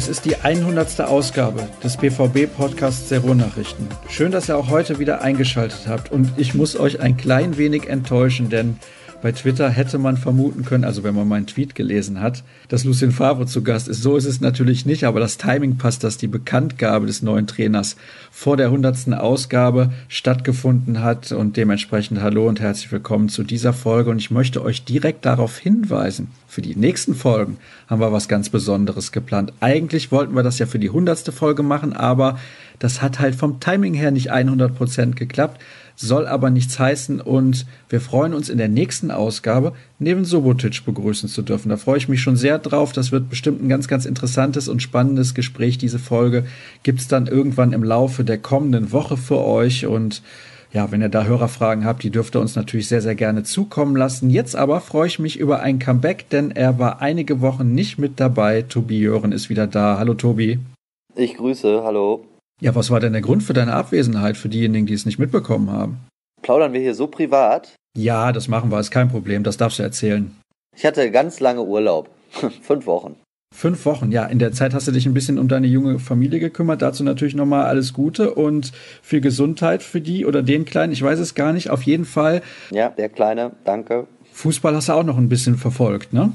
Es ist die 100. Ausgabe des BVB-Podcasts der Ruhrnachrichten. Schön, dass ihr auch heute wieder eingeschaltet habt und ich muss euch ein klein wenig enttäuschen, denn bei Twitter hätte man vermuten können, also wenn man meinen Tweet gelesen hat, dass Lucien Favre zu Gast ist. So ist es natürlich nicht, aber das Timing passt, dass die Bekanntgabe des neuen Trainers vor der 100. Ausgabe stattgefunden hat und dementsprechend hallo und herzlich willkommen zu dieser Folge und ich möchte euch direkt darauf hinweisen, für die nächsten Folgen haben wir was ganz Besonderes geplant. Eigentlich wollten wir das ja für die 100. Folge machen, aber das hat halt vom Timing her nicht 100% geklappt soll aber nichts heißen und wir freuen uns in der nächsten Ausgabe neben Sobotic begrüßen zu dürfen. Da freue ich mich schon sehr drauf. Das wird bestimmt ein ganz, ganz interessantes und spannendes Gespräch. Diese Folge gibt es dann irgendwann im Laufe der kommenden Woche für euch und ja, wenn ihr da Hörerfragen habt, die dürft ihr uns natürlich sehr, sehr gerne zukommen lassen. Jetzt aber freue ich mich über ein Comeback, denn er war einige Wochen nicht mit dabei. Tobi Jören ist wieder da. Hallo Tobi. Ich grüße, hallo. Ja, was war denn der Grund für deine Abwesenheit für diejenigen, die es nicht mitbekommen haben? Plaudern wir hier so privat? Ja, das machen wir, ist kein Problem, das darfst du erzählen. Ich hatte ganz lange Urlaub. Fünf Wochen. Fünf Wochen, ja. In der Zeit hast du dich ein bisschen um deine junge Familie gekümmert. Dazu natürlich nochmal alles Gute und viel Gesundheit für die oder den Kleinen. Ich weiß es gar nicht. Auf jeden Fall. Ja, der Kleine, danke. Fußball hast du auch noch ein bisschen verfolgt, ne?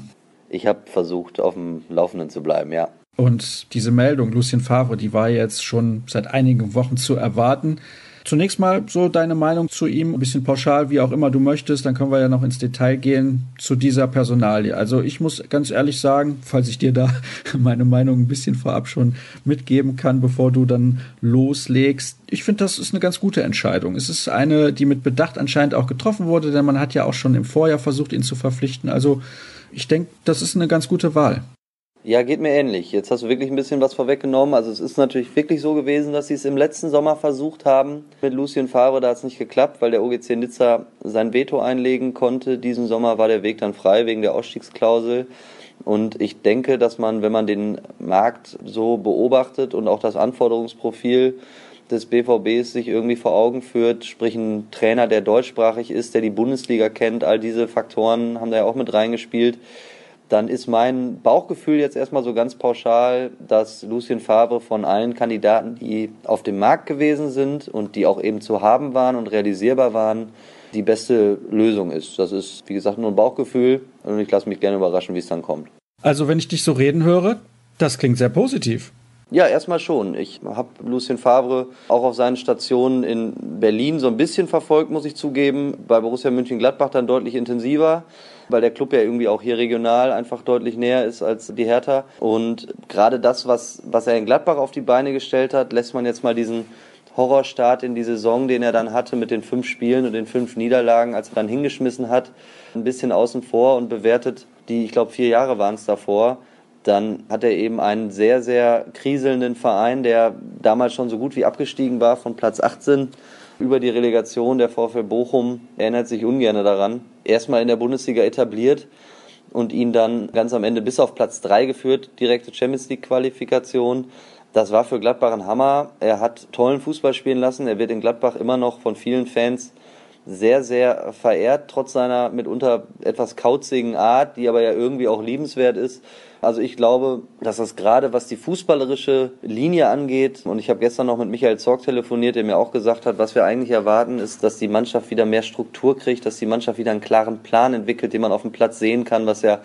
Ich habe versucht, auf dem Laufenden zu bleiben, ja. Und diese Meldung, Lucien Favre, die war jetzt schon seit einigen Wochen zu erwarten. Zunächst mal so deine Meinung zu ihm, ein bisschen pauschal, wie auch immer du möchtest, dann können wir ja noch ins Detail gehen zu dieser Personalie. Also ich muss ganz ehrlich sagen, falls ich dir da meine Meinung ein bisschen vorab schon mitgeben kann, bevor du dann loslegst, ich finde, das ist eine ganz gute Entscheidung. Es ist eine, die mit Bedacht anscheinend auch getroffen wurde, denn man hat ja auch schon im Vorjahr versucht, ihn zu verpflichten. Also ich denke, das ist eine ganz gute Wahl. Ja, geht mir ähnlich. Jetzt hast du wirklich ein bisschen was vorweggenommen. Also es ist natürlich wirklich so gewesen, dass sie es im letzten Sommer versucht haben mit Lucien Favre. Da hat es nicht geklappt, weil der OGC Nizza sein Veto einlegen konnte. Diesen Sommer war der Weg dann frei wegen der Ausstiegsklausel. Und ich denke, dass man, wenn man den Markt so beobachtet und auch das Anforderungsprofil des BVBs sich irgendwie vor Augen führt, sprich ein Trainer, der deutschsprachig ist, der die Bundesliga kennt, all diese Faktoren haben da ja auch mit reingespielt dann ist mein Bauchgefühl jetzt erstmal so ganz pauschal, dass Lucien Favre von allen Kandidaten, die auf dem Markt gewesen sind und die auch eben zu haben waren und realisierbar waren, die beste Lösung ist. Das ist, wie gesagt, nur ein Bauchgefühl und ich lasse mich gerne überraschen, wie es dann kommt. Also, wenn ich dich so reden höre, das klingt sehr positiv. Ja, erstmal schon. Ich habe Lucien Favre auch auf seinen Stationen in Berlin so ein bisschen verfolgt, muss ich zugeben. Bei Borussia München-Gladbach dann deutlich intensiver weil der Club ja irgendwie auch hier regional einfach deutlich näher ist als die Hertha. Und gerade das, was, was er in Gladbach auf die Beine gestellt hat, lässt man jetzt mal diesen Horrorstart in die Saison, den er dann hatte mit den fünf Spielen und den fünf Niederlagen, als er dann hingeschmissen hat, ein bisschen außen vor und bewertet die, ich glaube, vier Jahre waren es davor. Dann hat er eben einen sehr, sehr kriselnden Verein, der damals schon so gut wie abgestiegen war von Platz 18 über die Relegation der VfL Bochum, erinnert sich ungern daran, erstmal in der Bundesliga etabliert und ihn dann ganz am Ende bis auf Platz 3 geführt, direkte Champions League Qualifikation. Das war für Gladbach ein Hammer. Er hat tollen Fußball spielen lassen. Er wird in Gladbach immer noch von vielen Fans sehr, sehr verehrt, trotz seiner mitunter etwas kauzigen Art, die aber ja irgendwie auch liebenswert ist. Also ich glaube, dass das gerade was die fußballerische Linie angeht, und ich habe gestern noch mit Michael Zorg telefoniert, der mir auch gesagt hat, was wir eigentlich erwarten, ist, dass die Mannschaft wieder mehr Struktur kriegt, dass die Mannschaft wieder einen klaren Plan entwickelt, den man auf dem Platz sehen kann, was ja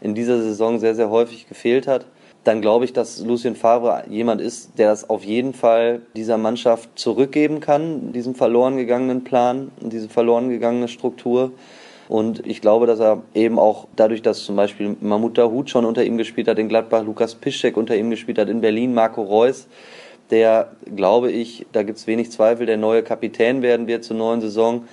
in dieser Saison sehr, sehr häufig gefehlt hat dann glaube ich, dass Lucien Favre jemand ist, der das auf jeden Fall dieser Mannschaft zurückgeben kann, diesen verloren gegangenen Plan, diese verloren gegangene Struktur. Und ich glaube, dass er eben auch dadurch, dass zum Beispiel Mahmoud Dahoud schon unter ihm gespielt hat in Gladbach, Lukas Piszczek unter ihm gespielt hat in Berlin, Marco Reus, der, glaube ich, da gibt es wenig Zweifel, der neue Kapitän werden wird zur neuen Saison,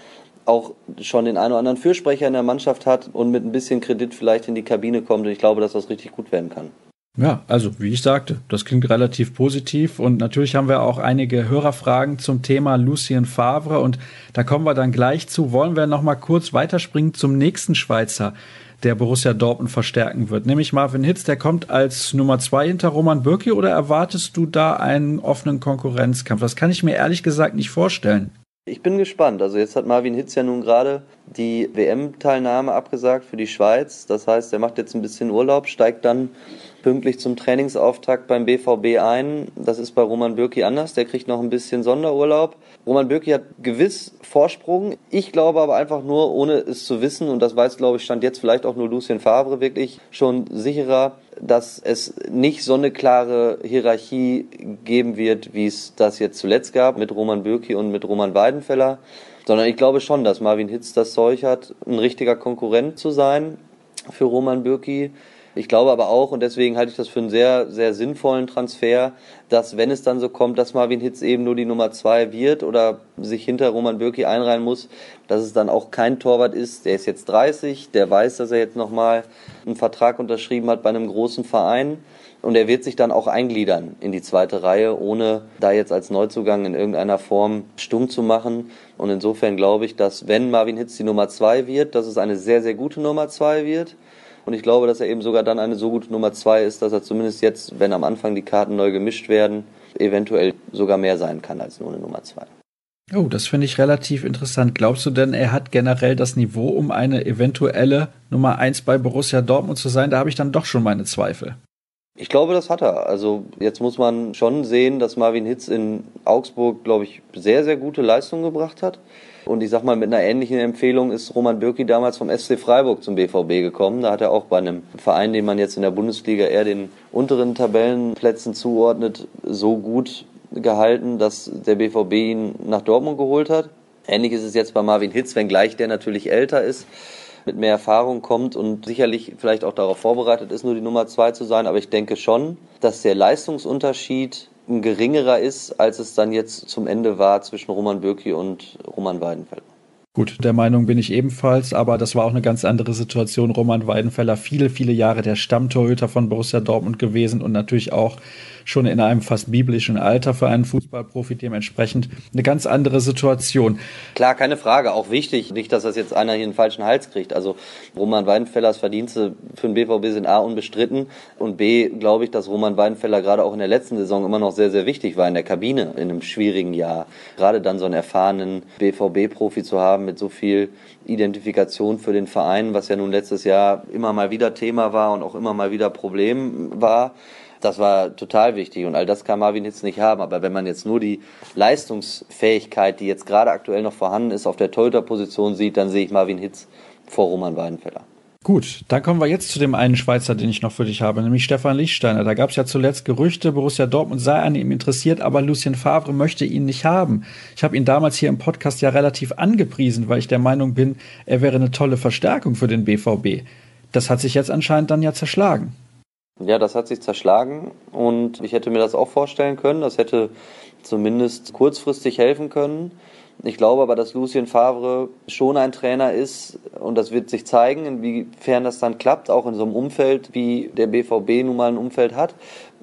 auch schon den einen oder anderen Fürsprecher in der Mannschaft hat und mit ein bisschen Kredit vielleicht in die Kabine kommt. Und ich glaube, dass das richtig gut werden kann. Ja, also wie ich sagte, das klingt relativ positiv und natürlich haben wir auch einige Hörerfragen zum Thema Lucien Favre und da kommen wir dann gleich zu. Wollen wir noch mal kurz weiterspringen zum nächsten Schweizer, der Borussia Dortmund verstärken wird, nämlich Marvin Hitz, der kommt als Nummer zwei hinter Roman Bürki oder erwartest du da einen offenen Konkurrenzkampf? Das kann ich mir ehrlich gesagt nicht vorstellen. Ich bin gespannt. Also jetzt hat Marvin Hitz ja nun gerade die WM-Teilnahme abgesagt für die Schweiz. Das heißt, er macht jetzt ein bisschen Urlaub, steigt dann pünktlich zum Trainingsauftakt beim BVB ein. Das ist bei Roman Bürki anders. Der kriegt noch ein bisschen Sonderurlaub. Roman Bürki hat gewiss Vorsprung. Ich glaube aber einfach nur, ohne es zu wissen, und das weiß, glaube ich, stand jetzt vielleicht auch nur Lucien Favre wirklich schon sicherer, dass es nicht so eine klare Hierarchie geben wird, wie es das jetzt zuletzt gab mit Roman Bürki und mit Roman Weidenfeller, sondern ich glaube schon, dass Marvin Hitz das Zeug hat, ein richtiger Konkurrent zu sein für Roman Bürki. Ich glaube aber auch, und deswegen halte ich das für einen sehr, sehr sinnvollen Transfer, dass wenn es dann so kommt, dass Marvin Hitz eben nur die Nummer zwei wird oder sich hinter Roman Bürki einreihen muss, dass es dann auch kein Torwart ist, der ist jetzt 30, der weiß, dass er jetzt nochmal einen Vertrag unterschrieben hat bei einem großen Verein. Und er wird sich dann auch eingliedern in die zweite Reihe, ohne da jetzt als Neuzugang in irgendeiner Form stumm zu machen. Und insofern glaube ich, dass wenn Marvin Hitz die Nummer zwei wird, dass es eine sehr, sehr gute Nummer zwei wird und ich glaube, dass er eben sogar dann eine so gute Nummer zwei ist, dass er zumindest jetzt, wenn am Anfang die Karten neu gemischt werden, eventuell sogar mehr sein kann als nur eine Nummer zwei. Oh, das finde ich relativ interessant. Glaubst du denn, er hat generell das Niveau, um eine eventuelle Nummer eins bei Borussia Dortmund zu sein? Da habe ich dann doch schon meine Zweifel. Ich glaube, das hat er. Also jetzt muss man schon sehen, dass Marvin Hitz in Augsburg, glaube ich, sehr, sehr gute Leistungen gebracht hat. Und ich sag mal, mit einer ähnlichen Empfehlung ist Roman Bürki damals vom SC Freiburg zum BVB gekommen. Da hat er auch bei einem Verein, den man jetzt in der Bundesliga eher den unteren Tabellenplätzen zuordnet, so gut gehalten, dass der BVB ihn nach Dortmund geholt hat. Ähnlich ist es jetzt bei Marvin Hitz, wenngleich der natürlich älter ist, mit mehr Erfahrung kommt und sicherlich vielleicht auch darauf vorbereitet ist, nur die Nummer zwei zu sein. Aber ich denke schon, dass der Leistungsunterschied ein geringerer ist, als es dann jetzt zum Ende war zwischen Roman Bürki und Roman Weidenfeller. Gut, der Meinung bin ich ebenfalls, aber das war auch eine ganz andere Situation. Roman Weidenfeller, viele, viele Jahre der Stammtorhüter von Borussia Dortmund gewesen und natürlich auch schon in einem fast biblischen Alter für einen Fußballprofi dementsprechend eine ganz andere Situation. Klar, keine Frage, auch wichtig, nicht, dass das jetzt einer hier einen falschen Hals kriegt. Also Roman Weidenfellers Verdienste für den BVB sind A unbestritten und B glaube ich, dass Roman Weidenfeller gerade auch in der letzten Saison immer noch sehr, sehr wichtig war in der Kabine in einem schwierigen Jahr. Gerade dann so einen erfahrenen BVB-Profi zu haben mit so viel Identifikation für den Verein, was ja nun letztes Jahr immer mal wieder Thema war und auch immer mal wieder Problem war das war total wichtig und all das kann Marvin Hitz nicht haben. Aber wenn man jetzt nur die Leistungsfähigkeit, die jetzt gerade aktuell noch vorhanden ist, auf der Torhüter-Position sieht, dann sehe ich Marvin Hitz vor Roman Weidenfeller. Gut, dann kommen wir jetzt zu dem einen Schweizer, den ich noch für dich habe, nämlich Stefan Lichtsteiner. Da gab es ja zuletzt Gerüchte, Borussia Dortmund sei an ihm interessiert, aber Lucien Favre möchte ihn nicht haben. Ich habe ihn damals hier im Podcast ja relativ angepriesen, weil ich der Meinung bin, er wäre eine tolle Verstärkung für den BVB. Das hat sich jetzt anscheinend dann ja zerschlagen. Ja, das hat sich zerschlagen und ich hätte mir das auch vorstellen können. Das hätte zumindest kurzfristig helfen können. Ich glaube aber, dass Lucien Favre schon ein Trainer ist und das wird sich zeigen, inwiefern das dann klappt, auch in so einem Umfeld, wie der BVB nun mal ein Umfeld hat.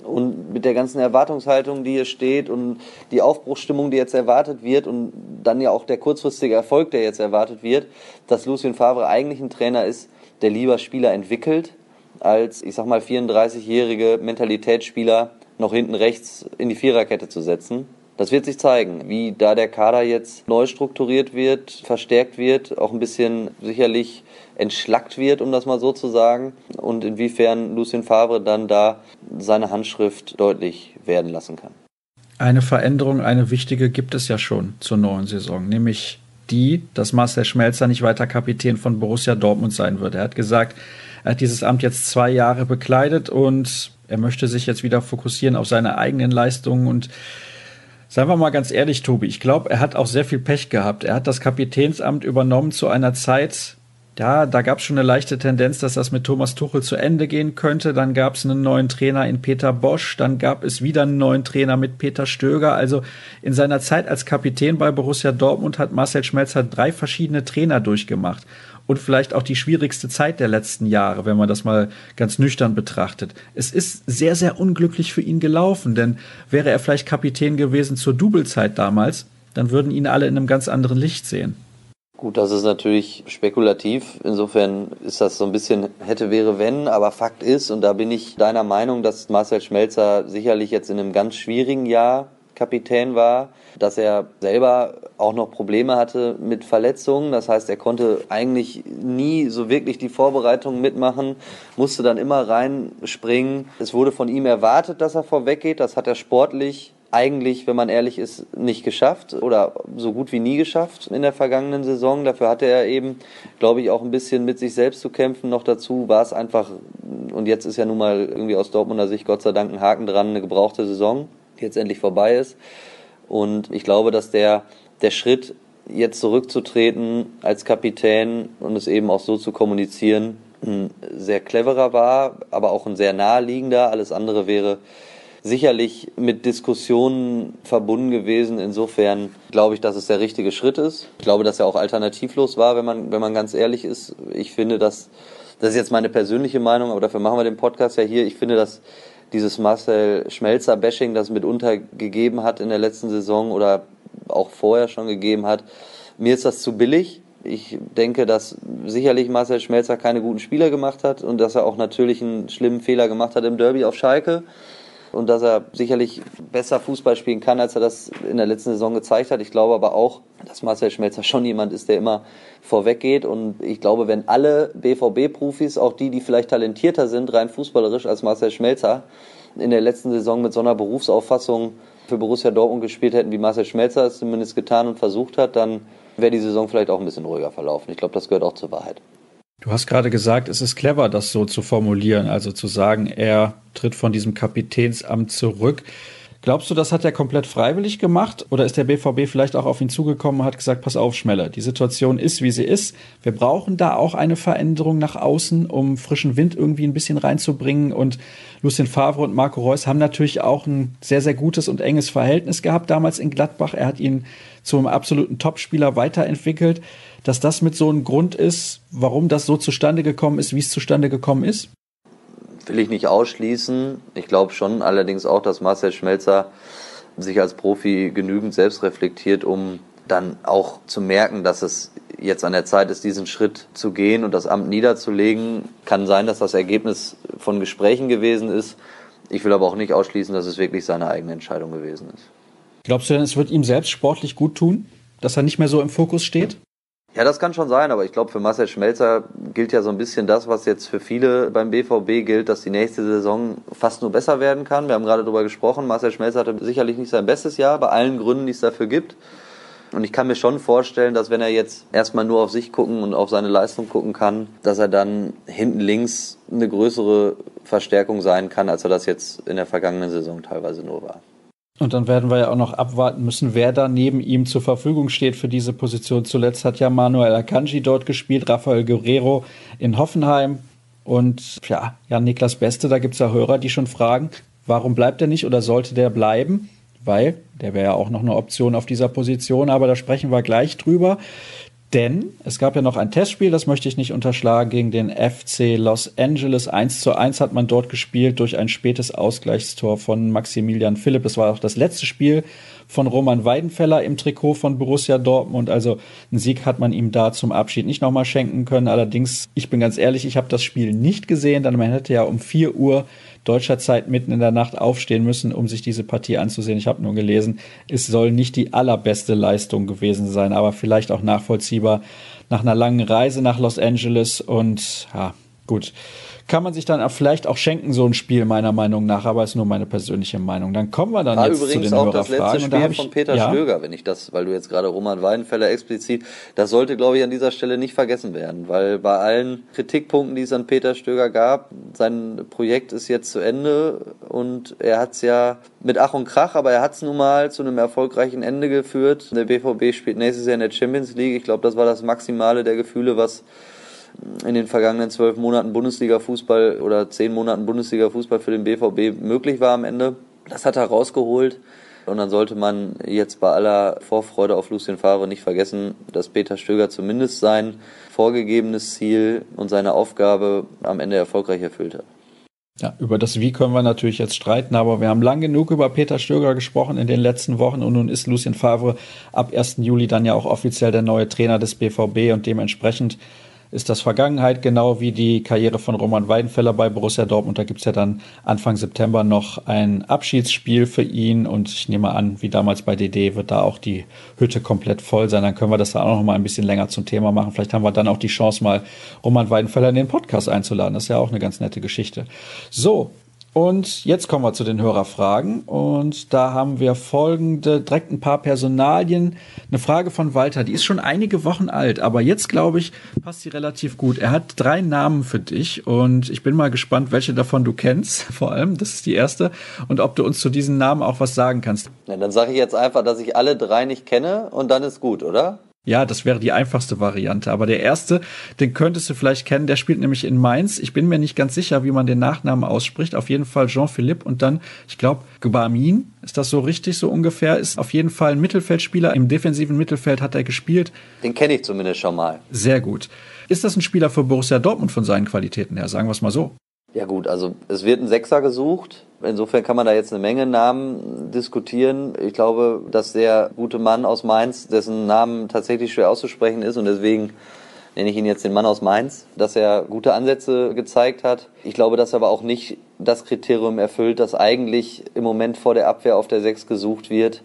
Und mit der ganzen Erwartungshaltung, die hier steht und die Aufbruchsstimmung, die jetzt erwartet wird und dann ja auch der kurzfristige Erfolg, der jetzt erwartet wird, dass Lucien Favre eigentlich ein Trainer ist, der lieber Spieler entwickelt, als, ich sag mal, 34-jährige Mentalitätsspieler noch hinten rechts in die Viererkette zu setzen. Das wird sich zeigen, wie da der Kader jetzt neu strukturiert wird, verstärkt wird, auch ein bisschen sicherlich entschlackt wird, um das mal so zu sagen, und inwiefern Lucien Favre dann da seine Handschrift deutlich werden lassen kann. Eine Veränderung, eine wichtige gibt es ja schon zur neuen Saison, nämlich die, dass Marcel Schmelzer nicht weiter Kapitän von Borussia Dortmund sein wird. Er hat gesagt, er hat dieses Amt jetzt zwei Jahre bekleidet und er möchte sich jetzt wieder fokussieren auf seine eigenen Leistungen und Seien wir mal ganz ehrlich, Tobi, ich glaube, er hat auch sehr viel Pech gehabt. Er hat das Kapitänsamt übernommen zu einer Zeit, ja, da gab es schon eine leichte Tendenz, dass das mit Thomas Tuchel zu Ende gehen könnte. Dann gab es einen neuen Trainer in Peter Bosch. Dann gab es wieder einen neuen Trainer mit Peter Stöger. Also in seiner Zeit als Kapitän bei Borussia Dortmund hat Marcel Schmelzer drei verschiedene Trainer durchgemacht. Und vielleicht auch die schwierigste Zeit der letzten Jahre, wenn man das mal ganz nüchtern betrachtet. Es ist sehr, sehr unglücklich für ihn gelaufen, denn wäre er vielleicht Kapitän gewesen zur Doublezeit damals, dann würden ihn alle in einem ganz anderen Licht sehen. Gut, das ist natürlich spekulativ. Insofern ist das so ein bisschen hätte, wäre, wenn. Aber Fakt ist, und da bin ich deiner Meinung, dass Marcel Schmelzer sicherlich jetzt in einem ganz schwierigen Jahr Kapitän war, dass er selber auch noch Probleme hatte mit Verletzungen. Das heißt, er konnte eigentlich nie so wirklich die Vorbereitungen mitmachen, musste dann immer reinspringen. Es wurde von ihm erwartet, dass er vorweggeht. Das hat er sportlich eigentlich, wenn man ehrlich ist, nicht geschafft oder so gut wie nie geschafft in der vergangenen Saison. Dafür hatte er eben, glaube ich, auch ein bisschen mit sich selbst zu kämpfen. Noch dazu war es einfach, und jetzt ist ja nun mal irgendwie aus Dortmunder Sicht Gott sei Dank ein Haken dran, eine gebrauchte Saison, jetzt endlich vorbei ist. Und ich glaube, dass der, der Schritt, jetzt zurückzutreten als Kapitän und es eben auch so zu kommunizieren, ein sehr cleverer war, aber auch ein sehr naheliegender. Alles andere wäre sicherlich mit Diskussionen verbunden gewesen. Insofern glaube ich, dass es der richtige Schritt ist. Ich glaube, dass er auch alternativlos war, wenn man, wenn man ganz ehrlich ist. Ich finde, dass, das ist jetzt meine persönliche Meinung, aber dafür machen wir den Podcast ja hier. Ich finde, dass dieses Marcel Schmelzer-Bashing, das mitunter gegeben hat in der letzten Saison oder auch vorher schon gegeben hat, mir ist das zu billig. Ich denke, dass sicherlich Marcel Schmelzer keine guten Spieler gemacht hat und dass er auch natürlich einen schlimmen Fehler gemacht hat im Derby auf Schalke und dass er sicherlich besser Fußball spielen kann, als er das in der letzten Saison gezeigt hat. Ich glaube aber auch, dass Marcel Schmelzer schon jemand ist, der immer vorweggeht. Und ich glaube, wenn alle BVB-Profis, auch die, die vielleicht talentierter sind, rein fußballerisch als Marcel Schmelzer, in der letzten Saison mit so einer Berufsauffassung für Borussia Dortmund gespielt hätten, wie Marcel Schmelzer es zumindest getan und versucht hat, dann wäre die Saison vielleicht auch ein bisschen ruhiger verlaufen. Ich glaube, das gehört auch zur Wahrheit. Du hast gerade gesagt, es ist clever, das so zu formulieren, also zu sagen, er tritt von diesem Kapitänsamt zurück. Glaubst du, das hat er komplett freiwillig gemacht oder ist der BVB vielleicht auch auf ihn zugekommen und hat gesagt, pass auf, Schmeller, die Situation ist, wie sie ist. Wir brauchen da auch eine Veränderung nach außen, um frischen Wind irgendwie ein bisschen reinzubringen. Und Lucien Favre und Marco Reus haben natürlich auch ein sehr, sehr gutes und enges Verhältnis gehabt damals in Gladbach. Er hat ihn zum absoluten Topspieler weiterentwickelt dass das mit so einem Grund ist, warum das so zustande gekommen ist, wie es zustande gekommen ist? Will ich nicht ausschließen. Ich glaube schon allerdings auch, dass Marcel Schmelzer sich als Profi genügend selbst reflektiert, um dann auch zu merken, dass es jetzt an der Zeit ist, diesen Schritt zu gehen und das Amt niederzulegen. Kann sein, dass das Ergebnis von Gesprächen gewesen ist. Ich will aber auch nicht ausschließen, dass es wirklich seine eigene Entscheidung gewesen ist. Glaubst du denn, es wird ihm selbst sportlich gut tun, dass er nicht mehr so im Fokus steht? Ja, das kann schon sein, aber ich glaube, für Marcel Schmelzer gilt ja so ein bisschen das, was jetzt für viele beim BVB gilt, dass die nächste Saison fast nur besser werden kann. Wir haben gerade darüber gesprochen, Marcel Schmelzer hatte sicherlich nicht sein bestes Jahr, bei allen Gründen, die es dafür gibt. Und ich kann mir schon vorstellen, dass wenn er jetzt erstmal nur auf sich gucken und auf seine Leistung gucken kann, dass er dann hinten links eine größere Verstärkung sein kann, als er das jetzt in der vergangenen Saison teilweise nur war. Und dann werden wir ja auch noch abwarten müssen, wer da neben ihm zur Verfügung steht für diese Position. Zuletzt hat ja Manuel Akanji dort gespielt, Rafael Guerrero in Hoffenheim. Und ja, ja, Niklas Beste, da gibt es ja Hörer, die schon fragen, warum bleibt er nicht oder sollte der bleiben? Weil der wäre ja auch noch eine Option auf dieser Position, aber da sprechen wir gleich drüber. Denn es gab ja noch ein Testspiel, das möchte ich nicht unterschlagen, gegen den FC Los Angeles. 1 zu 1 hat man dort gespielt durch ein spätes Ausgleichstor von Maximilian Philipp. Es war auch das letzte Spiel von Roman Weidenfeller im Trikot von Borussia Dortmund. Also einen Sieg hat man ihm da zum Abschied nicht nochmal schenken können. Allerdings, ich bin ganz ehrlich, ich habe das Spiel nicht gesehen, denn man hätte ja um 4 Uhr deutscher Zeit mitten in der Nacht aufstehen müssen, um sich diese Partie anzusehen. Ich habe nur gelesen, es soll nicht die allerbeste Leistung gewesen sein, aber vielleicht auch nachvollziehbar nach einer langen Reise nach Los Angeles und ja, gut kann man sich dann vielleicht auch schenken, so ein Spiel, meiner Meinung nach, aber ist nur meine persönliche Meinung. Dann kommen wir dann War jetzt übrigens zu den auch das letzte Spiel von Peter ja. Stöger, wenn ich das, weil du jetzt gerade Roman Weidenfeller explizit, das sollte, glaube ich, an dieser Stelle nicht vergessen werden, weil bei allen Kritikpunkten, die es an Peter Stöger gab, sein Projekt ist jetzt zu Ende und er hat es ja mit Ach und Krach, aber er hat es nun mal zu einem erfolgreichen Ende geführt. Der BVB spielt nächstes Jahr in der Champions League. Ich glaube, das war das Maximale der Gefühle, was in den vergangenen zwölf Monaten Bundesliga-Fußball oder zehn Monaten Bundesliga-Fußball für den BVB möglich war am Ende. Das hat er rausgeholt. Und dann sollte man jetzt bei aller Vorfreude auf Lucien Favre nicht vergessen, dass Peter Stöger zumindest sein vorgegebenes Ziel und seine Aufgabe am Ende erfolgreich erfüllt hat. Ja, über das Wie können wir natürlich jetzt streiten, aber wir haben lang genug über Peter Stöger gesprochen in den letzten Wochen und nun ist Lucien Favre ab 1. Juli dann ja auch offiziell der neue Trainer des BVB und dementsprechend ist das Vergangenheit, genau wie die Karriere von Roman Weidenfeller bei Borussia Dortmund. Da gibt's ja dann Anfang September noch ein Abschiedsspiel für ihn und ich nehme an, wie damals bei DD wird da auch die Hütte komplett voll sein. Dann können wir das da auch noch mal ein bisschen länger zum Thema machen. Vielleicht haben wir dann auch die Chance, mal Roman Weidenfeller in den Podcast einzuladen. Das ist ja auch eine ganz nette Geschichte. So, und jetzt kommen wir zu den Hörerfragen. Und da haben wir folgende, direkt ein paar Personalien. Eine Frage von Walter, die ist schon einige Wochen alt, aber jetzt glaube ich, passt sie relativ gut. Er hat drei Namen für dich und ich bin mal gespannt, welche davon du kennst, vor allem. Das ist die erste. Und ob du uns zu diesen Namen auch was sagen kannst. Ja, dann sage ich jetzt einfach, dass ich alle drei nicht kenne und dann ist gut, oder? Ja, das wäre die einfachste Variante. Aber der erste, den könntest du vielleicht kennen, der spielt nämlich in Mainz. Ich bin mir nicht ganz sicher, wie man den Nachnamen ausspricht. Auf jeden Fall Jean-Philippe und dann, ich glaube, Gbamin. Ist das so richtig, so ungefähr? Ist auf jeden Fall ein Mittelfeldspieler. Im defensiven Mittelfeld hat er gespielt. Den kenne ich zumindest schon mal. Sehr gut. Ist das ein Spieler für Borussia Dortmund von seinen Qualitäten her? Sagen wir es mal so. Ja gut, also es wird ein Sechser gesucht. Insofern kann man da jetzt eine Menge Namen diskutieren. Ich glaube, dass der gute Mann aus Mainz, dessen Namen tatsächlich schwer auszusprechen ist und deswegen nenne ich ihn jetzt den Mann aus Mainz, dass er gute Ansätze gezeigt hat. Ich glaube, dass er aber auch nicht das Kriterium erfüllt, das eigentlich im Moment vor der Abwehr auf der Sechs gesucht wird,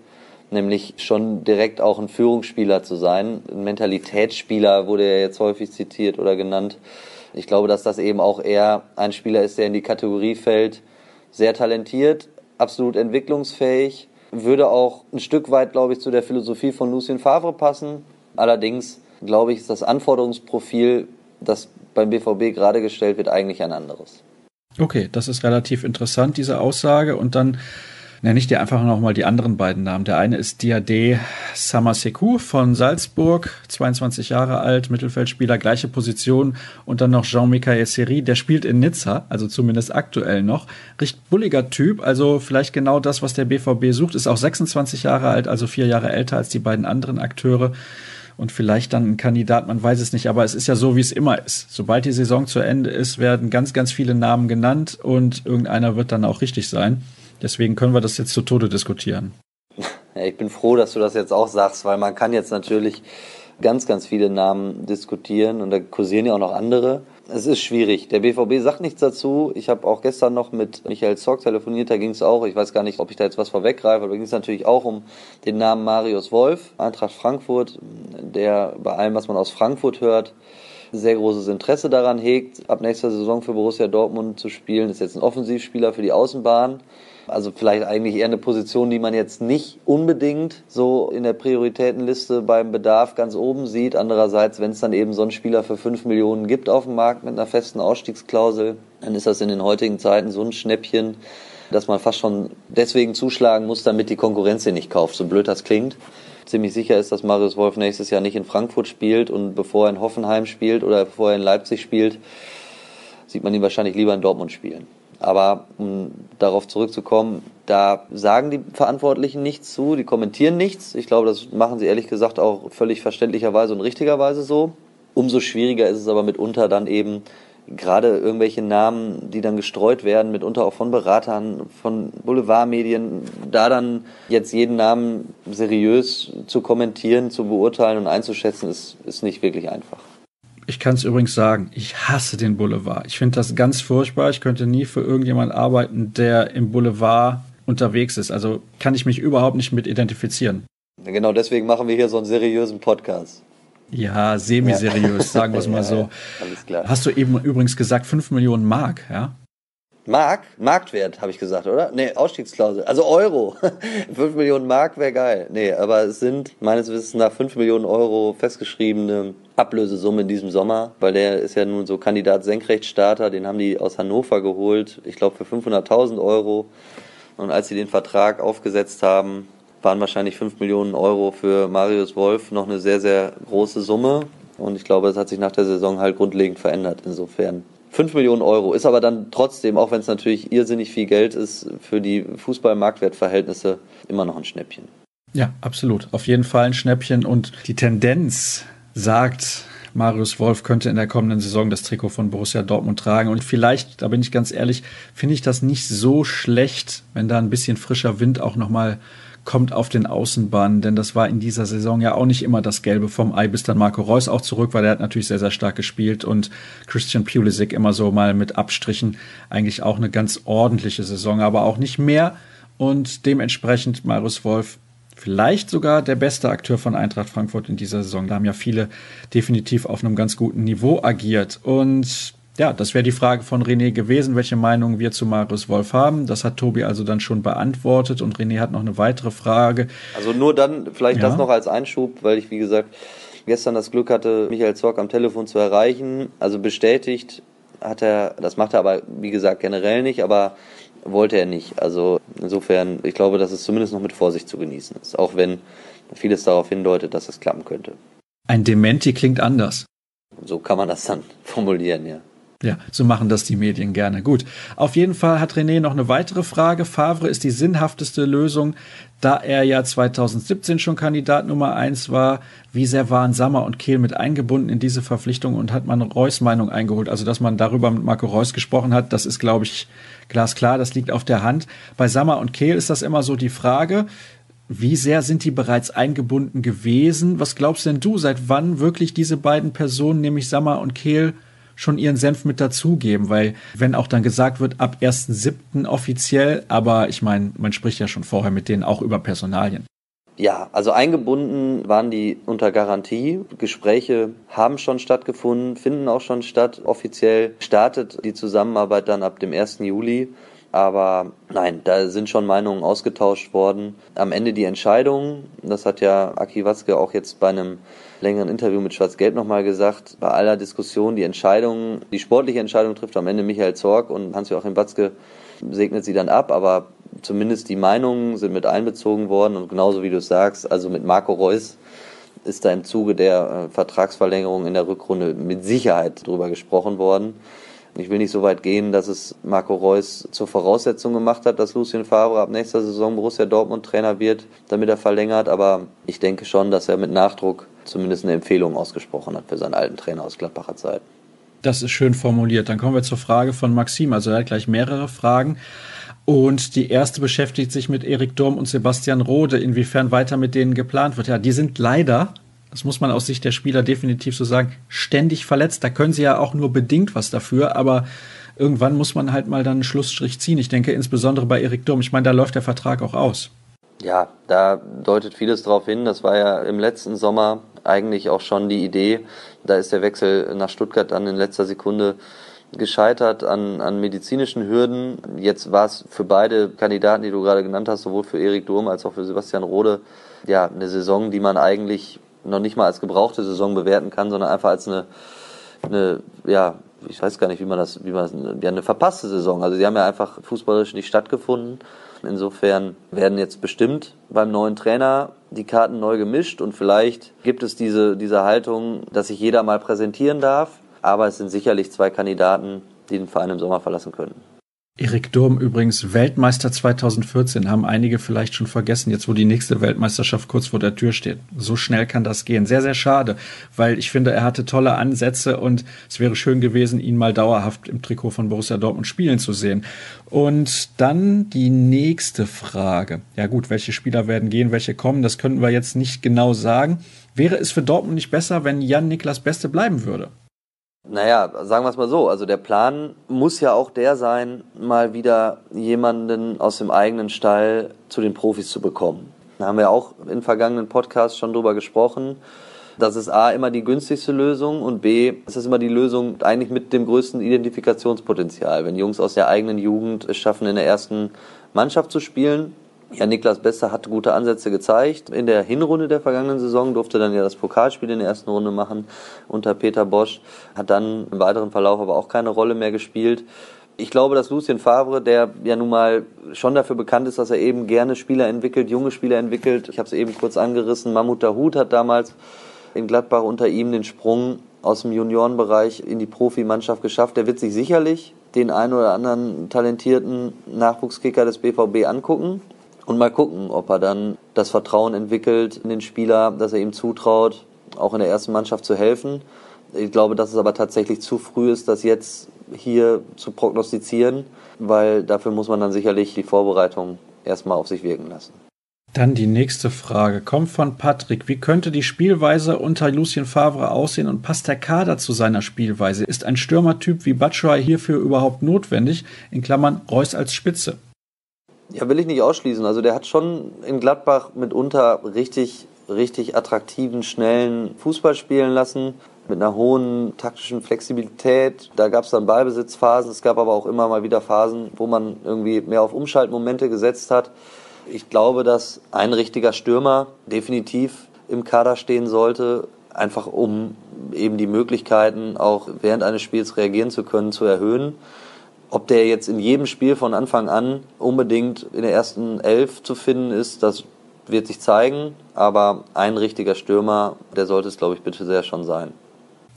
nämlich schon direkt auch ein Führungsspieler zu sein. Ein Mentalitätsspieler wurde er jetzt häufig zitiert oder genannt. Ich glaube, dass das eben auch eher ein Spieler ist, der in die Kategorie fällt, sehr talentiert, absolut entwicklungsfähig, würde auch ein Stück weit, glaube ich, zu der Philosophie von Lucien Favre passen. Allerdings, glaube ich, ist das Anforderungsprofil, das beim BVB gerade gestellt wird, eigentlich ein anderes. Okay, das ist relativ interessant, diese Aussage. Und dann nenne ich dir einfach nochmal die anderen beiden Namen. Der eine ist Diade Samaseku von Salzburg, 22 Jahre alt, Mittelfeldspieler, gleiche Position. Und dann noch Jean-Michael Seri, der spielt in Nizza, also zumindest aktuell noch. Recht bulliger Typ, also vielleicht genau das, was der BVB sucht. Ist auch 26 Jahre alt, also vier Jahre älter als die beiden anderen Akteure und vielleicht dann ein Kandidat, man weiß es nicht, aber es ist ja so, wie es immer ist. Sobald die Saison zu Ende ist, werden ganz, ganz viele Namen genannt und irgendeiner wird dann auch richtig sein. Deswegen können wir das jetzt zu Tode diskutieren. Ich bin froh, dass du das jetzt auch sagst, weil man kann jetzt natürlich ganz, ganz viele Namen diskutieren und da kursieren ja auch noch andere. Es ist schwierig. Der BVB sagt nichts dazu. Ich habe auch gestern noch mit Michael Zock telefoniert, da ging es auch, ich weiß gar nicht, ob ich da jetzt was vorweggreife, aber da ging es natürlich auch um den Namen Marius Wolf, Eintracht Frankfurt, der bei allem, was man aus Frankfurt hört, sehr großes Interesse daran hegt, ab nächster Saison für Borussia Dortmund zu spielen. Ist jetzt ein Offensivspieler für die Außenbahn. Also vielleicht eigentlich eher eine Position, die man jetzt nicht unbedingt so in der Prioritätenliste beim Bedarf ganz oben sieht. Andererseits, wenn es dann eben so einen Spieler für 5 Millionen gibt auf dem Markt mit einer festen Ausstiegsklausel, dann ist das in den heutigen Zeiten so ein Schnäppchen, dass man fast schon deswegen zuschlagen muss, damit die Konkurrenz ihn nicht kauft, so blöd das klingt. Ziemlich sicher ist, dass Marius Wolf nächstes Jahr nicht in Frankfurt spielt und bevor er in Hoffenheim spielt oder bevor er in Leipzig spielt, sieht man ihn wahrscheinlich lieber in Dortmund spielen. Aber um darauf zurückzukommen, da sagen die Verantwortlichen nichts zu, die kommentieren nichts. Ich glaube, das machen sie ehrlich gesagt auch völlig verständlicherweise und richtigerweise so. Umso schwieriger ist es aber mitunter dann eben gerade irgendwelche Namen, die dann gestreut werden, mitunter auch von Beratern, von Boulevardmedien, da dann jetzt jeden Namen seriös zu kommentieren, zu beurteilen und einzuschätzen, ist, ist nicht wirklich einfach. Ich kann es übrigens sagen, ich hasse den Boulevard. Ich finde das ganz furchtbar. Ich könnte nie für irgendjemanden arbeiten, der im Boulevard unterwegs ist. Also kann ich mich überhaupt nicht mit identifizieren. Genau deswegen machen wir hier so einen seriösen Podcast. Ja, semi-seriös, sagen wir es mal so. alles klar. Hast du eben übrigens gesagt 5 Millionen Mark, ja? Mark? Marktwert, habe ich gesagt, oder? Nee, Ausstiegsklausel. Also Euro. 5 Millionen Mark wäre geil. Nee, aber es sind meines Wissens nach 5 Millionen Euro festgeschriebene Ablösesumme in diesem Sommer, weil der ist ja nun so Kandidat Senkrechtstarter, den haben die aus Hannover geholt, ich glaube für 500.000 Euro. Und als sie den Vertrag aufgesetzt haben, waren wahrscheinlich 5 Millionen Euro für Marius Wolf noch eine sehr, sehr große Summe. Und ich glaube, das hat sich nach der Saison halt grundlegend verändert. Insofern 5 Millionen Euro ist aber dann trotzdem, auch wenn es natürlich irrsinnig viel Geld ist, für die Fußball-Marktwertverhältnisse immer noch ein Schnäppchen. Ja, absolut. Auf jeden Fall ein Schnäppchen. Und die Tendenz sagt, Marius Wolf könnte in der kommenden Saison das Trikot von Borussia Dortmund tragen. Und vielleicht, da bin ich ganz ehrlich, finde ich das nicht so schlecht, wenn da ein bisschen frischer Wind auch nochmal kommt auf den Außenbahnen, denn das war in dieser Saison ja auch nicht immer das Gelbe vom Ei, bis dann Marco Reus auch zurück war. Der hat natürlich sehr, sehr stark gespielt und Christian Pulisic immer so mal mit Abstrichen eigentlich auch eine ganz ordentliche Saison, aber auch nicht mehr. Und dementsprechend Marius Wolf vielleicht sogar der beste Akteur von Eintracht Frankfurt in dieser Saison. Da haben ja viele definitiv auf einem ganz guten Niveau agiert. Und ja, das wäre die Frage von René gewesen, welche Meinung wir zu Marius Wolf haben. Das hat Tobi also dann schon beantwortet und René hat noch eine weitere Frage. Also nur dann, vielleicht ja. das noch als Einschub, weil ich, wie gesagt, gestern das Glück hatte, Michael Zorc am Telefon zu erreichen. Also bestätigt hat er, das macht er aber, wie gesagt, generell nicht, aber wollte er nicht. Also insofern, ich glaube, dass es zumindest noch mit Vorsicht zu genießen ist, auch wenn vieles darauf hindeutet, dass es klappen könnte. Ein Dementi klingt anders. So kann man das dann formulieren, ja. Ja, so machen das die Medien gerne. Gut. Auf jeden Fall hat René noch eine weitere Frage. Favre ist die sinnhafteste Lösung, da er ja 2017 schon Kandidat Nummer eins war. Wie sehr waren Sammer und Kehl mit eingebunden in diese Verpflichtung und hat man Reus Meinung eingeholt? Also, dass man darüber mit Marco Reus gesprochen hat, das ist, glaube ich, glasklar. Das liegt auf der Hand. Bei Sammer und Kehl ist das immer so die Frage. Wie sehr sind die bereits eingebunden gewesen? Was glaubst denn du, seit wann wirklich diese beiden Personen, nämlich Sammer und Kehl, schon ihren Senf mit dazugeben, weil wenn auch dann gesagt wird, ab 1.7. offiziell, aber ich meine, man spricht ja schon vorher mit denen auch über Personalien. Ja, also eingebunden waren die unter Garantie. Gespräche haben schon stattgefunden, finden auch schon statt. Offiziell startet die Zusammenarbeit dann ab dem 1. Juli. Aber nein, da sind schon Meinungen ausgetauscht worden. Am Ende die Entscheidung, das hat ja Aki Watzke auch jetzt bei einem längeren Interview mit Schwarz-Gelb nochmal gesagt, bei aller Diskussion, die Entscheidung, die sportliche Entscheidung trifft am Ende Michael Zorg und Hans-Joachim Watzke segnet sie dann ab, aber zumindest die Meinungen sind mit einbezogen worden und genauso wie du es sagst, also mit Marco Reus ist da im Zuge der äh, Vertragsverlängerung in der Rückrunde mit Sicherheit drüber gesprochen worden. Ich will nicht so weit gehen, dass es Marco Reus zur Voraussetzung gemacht hat, dass Lucien Favre ab nächster Saison Borussia Dortmund Trainer wird, damit er verlängert. Aber ich denke schon, dass er mit Nachdruck zumindest eine Empfehlung ausgesprochen hat für seinen alten Trainer aus Gladbacher Zeit. Das ist schön formuliert. Dann kommen wir zur Frage von Maxim. Also er hat gleich mehrere Fragen. Und die erste beschäftigt sich mit Erik Durm und Sebastian Rode, inwiefern weiter mit denen geplant wird. Ja, die sind leider das muss man aus Sicht der Spieler definitiv so sagen, ständig verletzt. Da können sie ja auch nur bedingt was dafür, aber irgendwann muss man halt mal dann einen Schlussstrich ziehen. Ich denke insbesondere bei Erik Durm. Ich meine, da läuft der Vertrag auch aus. Ja, da deutet vieles darauf hin. Das war ja im letzten Sommer eigentlich auch schon die Idee. Da ist der Wechsel nach Stuttgart dann in letzter Sekunde gescheitert an, an medizinischen Hürden. Jetzt war es für beide Kandidaten, die du gerade genannt hast, sowohl für Erik Durm als auch für Sebastian Rode, ja, eine Saison, die man eigentlich noch nicht mal als gebrauchte Saison bewerten kann, sondern einfach als eine, eine ja, ich weiß gar nicht, wie man das, wie man ja, eine verpasste Saison. Also sie haben ja einfach fußballerisch nicht stattgefunden. Insofern werden jetzt bestimmt beim neuen Trainer die Karten neu gemischt und vielleicht gibt es diese, diese Haltung, dass sich jeder mal präsentieren darf. Aber es sind sicherlich zwei Kandidaten, die den Verein im Sommer verlassen könnten. Erik Durm übrigens Weltmeister 2014, haben einige vielleicht schon vergessen, jetzt wo die nächste Weltmeisterschaft kurz vor der Tür steht. So schnell kann das gehen. Sehr, sehr schade, weil ich finde, er hatte tolle Ansätze und es wäre schön gewesen, ihn mal dauerhaft im Trikot von Borussia Dortmund spielen zu sehen. Und dann die nächste Frage. Ja gut, welche Spieler werden gehen, welche kommen, das könnten wir jetzt nicht genau sagen. Wäre es für Dortmund nicht besser, wenn Jan Niklas Beste bleiben würde? Naja, sagen wir es mal so. Also der Plan muss ja auch der sein, mal wieder jemanden aus dem eigenen Stall zu den Profis zu bekommen. Da haben wir auch in vergangenen Podcasts schon drüber gesprochen. Das ist A immer die günstigste Lösung und B ist es immer die Lösung eigentlich mit dem größten Identifikationspotenzial. Wenn Jungs aus der eigenen Jugend es schaffen, in der ersten Mannschaft zu spielen, ja, Niklas Bester hat gute Ansätze gezeigt. In der Hinrunde der vergangenen Saison durfte dann ja das Pokalspiel in der ersten Runde machen unter Peter Bosch. Hat dann im weiteren Verlauf aber auch keine Rolle mehr gespielt. Ich glaube, dass Lucien Favre, der ja nun mal schon dafür bekannt ist, dass er eben gerne Spieler entwickelt, junge Spieler entwickelt. Ich habe es eben kurz angerissen. Mahmoud Dahoud hat damals in Gladbach unter ihm den Sprung aus dem Juniorenbereich in die Profimannschaft geschafft. Der wird sich sicherlich den einen oder anderen talentierten Nachwuchskicker des BVB angucken und mal gucken, ob er dann das Vertrauen entwickelt in den Spieler, dass er ihm zutraut, auch in der ersten Mannschaft zu helfen. Ich glaube, dass es aber tatsächlich zu früh ist, das jetzt hier zu prognostizieren, weil dafür muss man dann sicherlich die Vorbereitung erstmal auf sich wirken lassen. Dann die nächste Frage kommt von Patrick. Wie könnte die Spielweise unter Lucien Favre aussehen und passt der Kader zu seiner Spielweise? Ist ein Stürmertyp wie Batshuayi hierfür überhaupt notwendig? In Klammern Reus als Spitze. Ja, will ich nicht ausschließen. Also der hat schon in Gladbach mitunter richtig, richtig attraktiven, schnellen Fußball spielen lassen mit einer hohen taktischen Flexibilität. Da gab es dann Ballbesitzphasen, es gab aber auch immer mal wieder Phasen, wo man irgendwie mehr auf Umschaltmomente gesetzt hat. Ich glaube, dass ein richtiger Stürmer definitiv im Kader stehen sollte, einfach um eben die Möglichkeiten auch während eines Spiels reagieren zu können, zu erhöhen. Ob der jetzt in jedem Spiel von Anfang an unbedingt in der ersten Elf zu finden ist, das wird sich zeigen. Aber ein richtiger Stürmer, der sollte es, glaube ich, bitte sehr schon sein.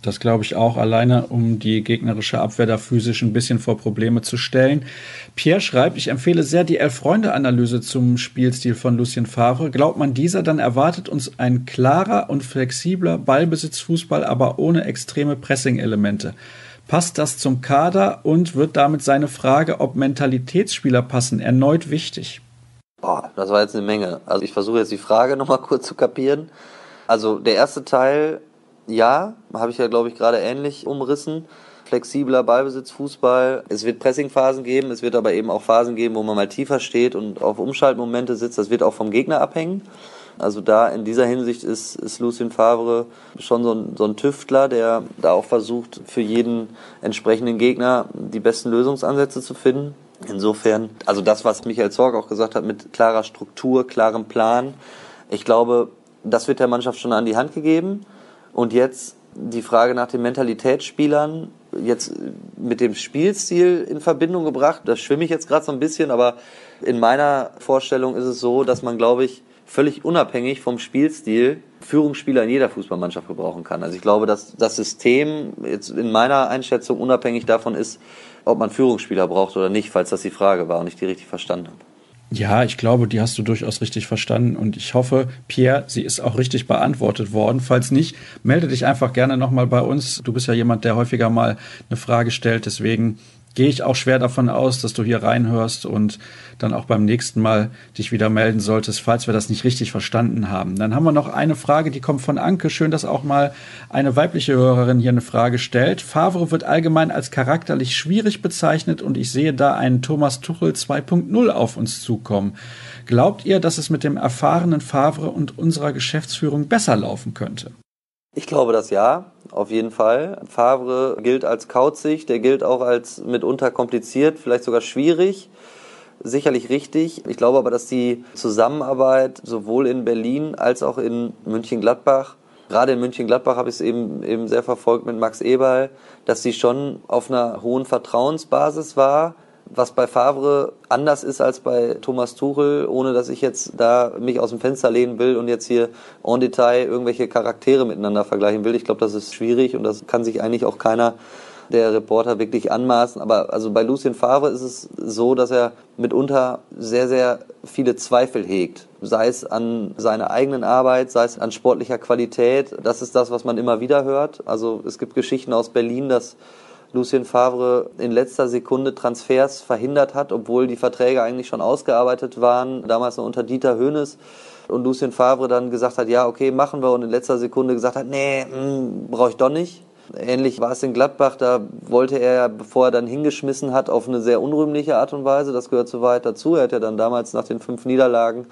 Das glaube ich auch, alleine um die gegnerische Abwehr da physisch ein bisschen vor Probleme zu stellen. Pierre schreibt, ich empfehle sehr die Elf-Freunde-Analyse zum Spielstil von Lucien Favre. Glaubt man dieser, dann erwartet uns ein klarer und flexibler Ballbesitzfußball, aber ohne extreme Pressing-Elemente. Passt das zum Kader und wird damit seine Frage, ob Mentalitätsspieler passen, erneut wichtig? Boah, das war jetzt eine Menge. Also ich versuche jetzt die Frage nochmal kurz zu kapieren. Also der erste Teil ja, habe ich ja, glaube ich, gerade ähnlich umrissen. Flexibler Ballbesitz, Fußball. Es wird Pressingphasen geben, es wird aber eben auch Phasen geben, wo man mal tiefer steht und auf Umschaltmomente sitzt. Das wird auch vom Gegner abhängen. Also da in dieser Hinsicht ist, ist Lucien Favre schon so ein, so ein Tüftler, der da auch versucht, für jeden entsprechenden Gegner die besten Lösungsansätze zu finden. Insofern, also das, was Michael Zorg auch gesagt hat, mit klarer Struktur, klarem Plan. Ich glaube, das wird der Mannschaft schon an die Hand gegeben. Und jetzt die Frage nach den Mentalitätsspielern, jetzt mit dem Spielstil in Verbindung gebracht. Das schwimme ich jetzt gerade so ein bisschen, aber in meiner Vorstellung ist es so, dass man, glaube ich, völlig unabhängig vom Spielstil Führungsspieler in jeder Fußballmannschaft gebrauchen kann. Also ich glaube, dass das System jetzt in meiner Einschätzung unabhängig davon ist, ob man Führungsspieler braucht oder nicht, falls das die Frage war und ich die richtig verstanden habe. Ja, ich glaube, die hast du durchaus richtig verstanden und ich hoffe, Pierre, sie ist auch richtig beantwortet worden. Falls nicht, melde dich einfach gerne nochmal bei uns. Du bist ja jemand, der häufiger mal eine Frage stellt, deswegen gehe ich auch schwer davon aus, dass du hier reinhörst und dann auch beim nächsten Mal dich wieder melden solltest, falls wir das nicht richtig verstanden haben. Dann haben wir noch eine Frage, die kommt von Anke. Schön, dass auch mal eine weibliche Hörerin hier eine Frage stellt. Favre wird allgemein als charakterlich schwierig bezeichnet und ich sehe da einen Thomas Tuchel 2.0 auf uns zukommen. Glaubt ihr, dass es mit dem erfahrenen Favre und unserer Geschäftsführung besser laufen könnte? Ich glaube das ja, auf jeden Fall. Favre gilt als kauzig, der gilt auch als mitunter kompliziert, vielleicht sogar schwierig. Sicherlich richtig. Ich glaube aber, dass die Zusammenarbeit sowohl in Berlin als auch in München-Gladbach gerade in München-Gladbach habe ich es eben, eben sehr verfolgt mit Max Eberl, dass sie schon auf einer hohen Vertrauensbasis war was bei Favre anders ist als bei Thomas Tuchel, ohne dass ich jetzt da mich aus dem Fenster lehnen will und jetzt hier en Detail irgendwelche Charaktere miteinander vergleichen will. Ich glaube, das ist schwierig und das kann sich eigentlich auch keiner der Reporter wirklich anmaßen. Aber also bei Lucien Favre ist es so, dass er mitunter sehr, sehr viele Zweifel hegt. Sei es an seiner eigenen Arbeit, sei es an sportlicher Qualität. Das ist das, was man immer wieder hört. Also es gibt Geschichten aus Berlin, dass Lucien Favre in letzter Sekunde Transfers verhindert hat, obwohl die Verträge eigentlich schon ausgearbeitet waren, damals noch unter Dieter Höhnes. Und Lucien Favre dann gesagt hat, ja, okay, machen wir. Und in letzter Sekunde gesagt hat, nee, hm, brauche ich doch nicht. Ähnlich war es in Gladbach, da wollte er, bevor er dann hingeschmissen hat, auf eine sehr unrühmliche Art und Weise, das gehört so weit dazu. Er hat ja dann damals nach den fünf Niederlagen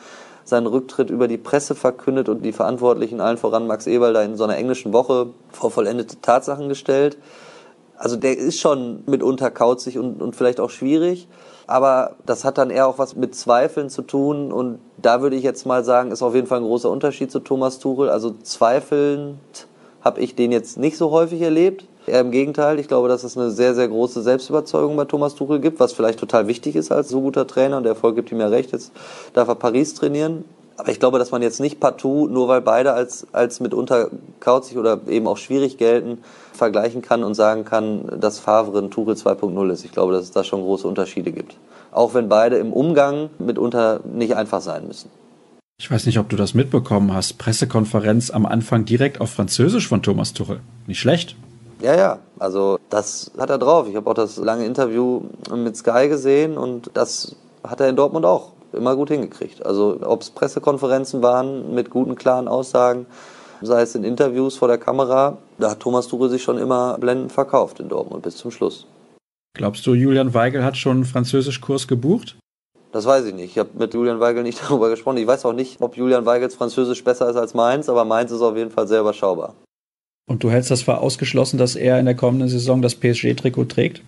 seinen Rücktritt über die Presse verkündet und die Verantwortlichen, allen voran Max Eberl, da in so einer englischen Woche vor vollendete Tatsachen gestellt. Also der ist schon mitunter kauzig und, und vielleicht auch schwierig. Aber das hat dann eher auch was mit Zweifeln zu tun. Und da würde ich jetzt mal sagen, ist auf jeden Fall ein großer Unterschied zu Thomas Tuchel. Also zweifelnd habe ich den jetzt nicht so häufig erlebt. Eher im Gegenteil, ich glaube, dass es eine sehr, sehr große Selbstüberzeugung bei Thomas Tuchel gibt, was vielleicht total wichtig ist als so guter Trainer und der Erfolg gibt ihm ja recht, jetzt darf er Paris trainieren. Aber ich glaube, dass man jetzt nicht partout, nur weil beide als, als mitunter kauzig oder eben auch schwierig gelten, vergleichen kann und sagen kann, dass Favre ein Tuchel 2.0 ist. Ich glaube, dass es da schon große Unterschiede gibt. Auch wenn beide im Umgang mitunter nicht einfach sein müssen. Ich weiß nicht, ob du das mitbekommen hast. Pressekonferenz am Anfang direkt auf Französisch von Thomas Tuchel. Nicht schlecht. Ja, ja, also das hat er drauf. Ich habe auch das lange Interview mit Sky gesehen und das hat er in Dortmund auch immer gut hingekriegt. Also ob es Pressekonferenzen waren mit guten, klaren Aussagen, sei es in Interviews vor der Kamera, da hat Thomas Tuchel sich schon immer blendend verkauft in Dortmund bis zum Schluss. Glaubst du, Julian Weigel hat schon einen Französischkurs gebucht? Das weiß ich nicht. Ich habe mit Julian Weigel nicht darüber gesprochen. Ich weiß auch nicht, ob Julian Weigels Französisch besser ist als meins, aber meins ist auf jeden Fall sehr überschaubar. Und du hältst das für ausgeschlossen, dass er in der kommenden Saison das PSG-Trikot trägt?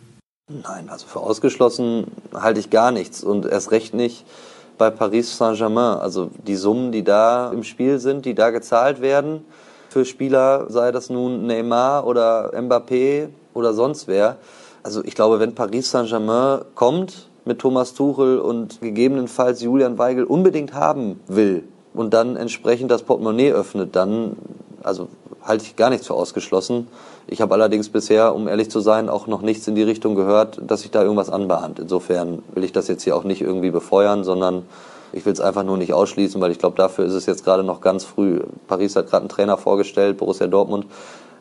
Nein, also für ausgeschlossen halte ich gar nichts und erst recht nicht bei Paris Saint-Germain. Also die Summen, die da im Spiel sind, die da gezahlt werden für Spieler, sei das nun Neymar oder Mbappé oder sonst wer. Also ich glaube, wenn Paris Saint-Germain kommt mit Thomas Tuchel und gegebenenfalls Julian Weigel unbedingt haben will und dann entsprechend das Portemonnaie öffnet, dann also halte ich gar nichts für ausgeschlossen. Ich habe allerdings bisher, um ehrlich zu sein, auch noch nichts in die Richtung gehört, dass sich da irgendwas anbahnt. Insofern will ich das jetzt hier auch nicht irgendwie befeuern, sondern ich will es einfach nur nicht ausschließen, weil ich glaube, dafür ist es jetzt gerade noch ganz früh. Paris hat gerade einen Trainer vorgestellt, Borussia Dortmund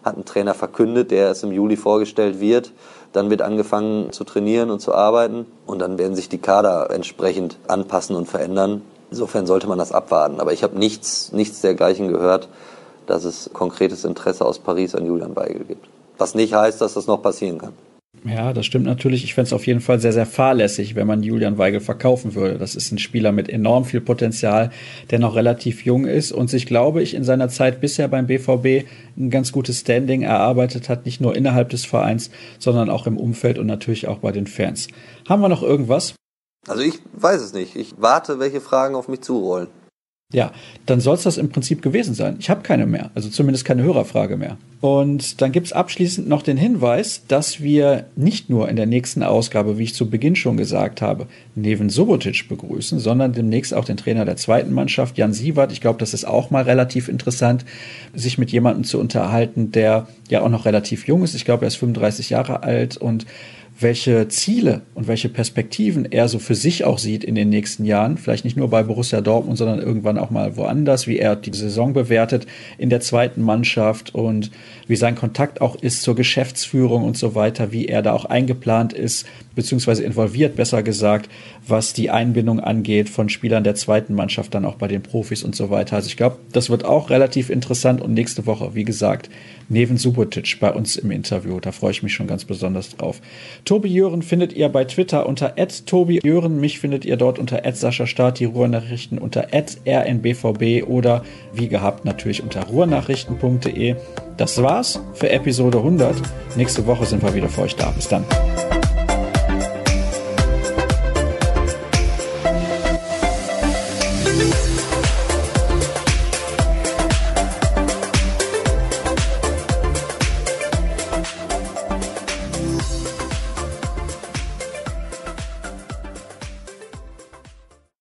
hat einen Trainer verkündet, der erst im Juli vorgestellt wird. Dann wird angefangen zu trainieren und zu arbeiten und dann werden sich die Kader entsprechend anpassen und verändern. Insofern sollte man das abwarten. Aber ich habe nichts, nichts dergleichen gehört, dass es konkretes Interesse aus Paris an Julian Weigel gibt. Was nicht heißt, dass das noch passieren kann. Ja, das stimmt natürlich. Ich fände es auf jeden Fall sehr, sehr fahrlässig, wenn man Julian Weigel verkaufen würde. Das ist ein Spieler mit enorm viel Potenzial, der noch relativ jung ist und sich, glaube ich, in seiner Zeit bisher beim BVB ein ganz gutes Standing erarbeitet hat, nicht nur innerhalb des Vereins, sondern auch im Umfeld und natürlich auch bei den Fans. Haben wir noch irgendwas? Also ich weiß es nicht. Ich warte, welche Fragen auf mich zurollen. Ja, dann soll es das im Prinzip gewesen sein. Ich habe keine mehr, also zumindest keine Hörerfrage mehr. Und dann gibt es abschließend noch den Hinweis, dass wir nicht nur in der nächsten Ausgabe, wie ich zu Beginn schon gesagt habe, Neven Subotic begrüßen, sondern demnächst auch den Trainer der zweiten Mannschaft, Jan Sievert. Ich glaube, das ist auch mal relativ interessant, sich mit jemandem zu unterhalten, der ja auch noch relativ jung ist. Ich glaube, er ist 35 Jahre alt und welche Ziele und welche Perspektiven er so für sich auch sieht in den nächsten Jahren. Vielleicht nicht nur bei Borussia Dortmund, sondern irgendwann auch mal woanders, wie er die Saison bewertet in der zweiten Mannschaft und wie sein Kontakt auch ist zur Geschäftsführung und so weiter, wie er da auch eingeplant ist, beziehungsweise involviert, besser gesagt, was die Einbindung angeht von Spielern der zweiten Mannschaft, dann auch bei den Profis und so weiter. Also ich glaube, das wird auch relativ interessant und nächste Woche, wie gesagt, Neven Subotic bei uns im Interview. Da freue ich mich schon ganz besonders drauf. Tobi Jören findet ihr bei Twitter unter Tobi Jören. Mich findet ihr dort unter Sascha Staat, die Ruhrnachrichten unter rnbvb oder wie gehabt natürlich unter ruhrnachrichten.de. Das war's für Episode 100. Nächste Woche sind wir wieder für euch da. Bis dann.